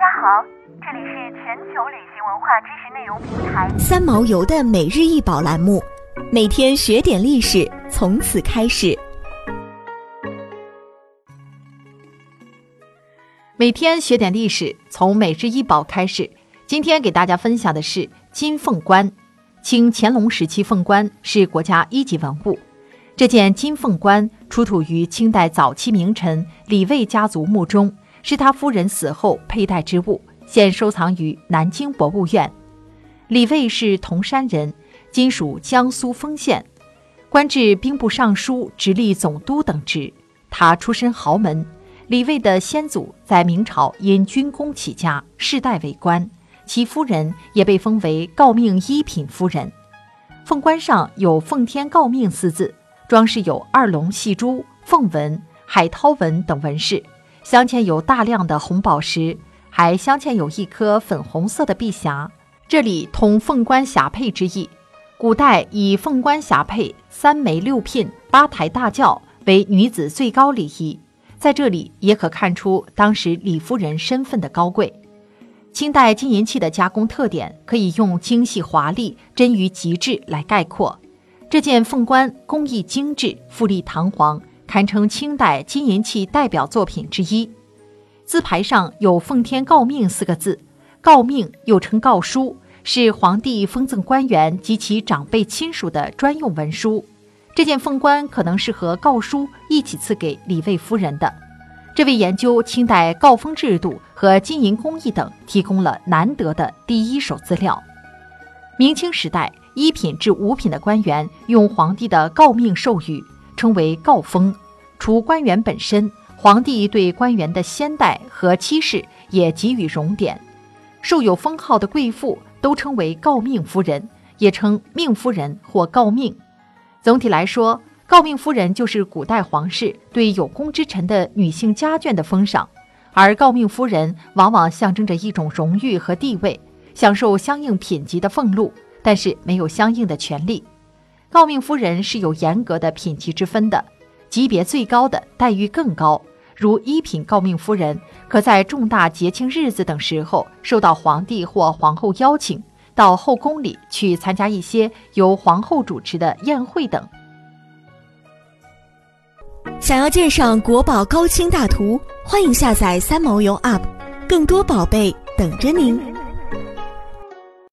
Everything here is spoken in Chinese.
大家好，这里是全球旅行文化知识内容平台三毛游的每日一宝栏目，每天学点历史，从此开始。每天学点历史，从每日一宝开始。今天给大家分享的是金凤冠。清乾隆时期，凤冠是国家一级文物。这件金凤冠出土于清代早期名臣李卫家族墓中，是他夫人死后佩戴之物，现收藏于南京博物院。李卫是铜山人，今属江苏丰县，官至兵部尚书、直隶总督等职。他出身豪门，李卫的先祖在明朝因军功起家，世代为官，其夫人也被封为诰命一品夫人。凤冠上有“奉天诰命”四字。装饰有二龙戏珠、凤纹、海涛纹等纹饰，镶嵌有大量的红宝石，还镶嵌有一颗粉红色的碧霞，这里通凤冠霞帔之意。古代以凤冠霞帔、三媒六聘、八抬大轿为女子最高礼仪，在这里也可看出当时李夫人身份的高贵。清代金银器的加工特点可以用精细华丽、臻于极致来概括。这件凤冠工艺精致、富丽堂皇，堪称清代金银器代表作品之一。字牌上有“奉天诰命”四个字，诰命又称诰书，是皇帝封赠官员及其长辈亲属的专用文书。这件凤冠可能是和诰书一起赐给李卫夫人的。这为研究清代诰封制度和金银工艺等提供了难得的第一手资料。明清时代。一品至五品的官员用皇帝的诰命授予，称为诰封。除官员本身，皇帝对官员的先代和妻室也给予荣典。受有封号的贵妇都称为诰命夫人，也称命夫人或诰命。总体来说，诰命夫人就是古代皇室对有功之臣的女性家眷的封赏，而诰命夫人往往象征着一种荣誉和地位，享受相应品级的俸禄。但是没有相应的权利。诰命夫人是有严格的品级之分的，级别最高的待遇更高。如一品诰命夫人，可在重大节庆日子等时候受到皇帝或皇后邀请，到后宫里去参加一些由皇后主持的宴会等。想要鉴赏国宝高清大图，欢迎下载三毛游 App，更多宝贝等着您。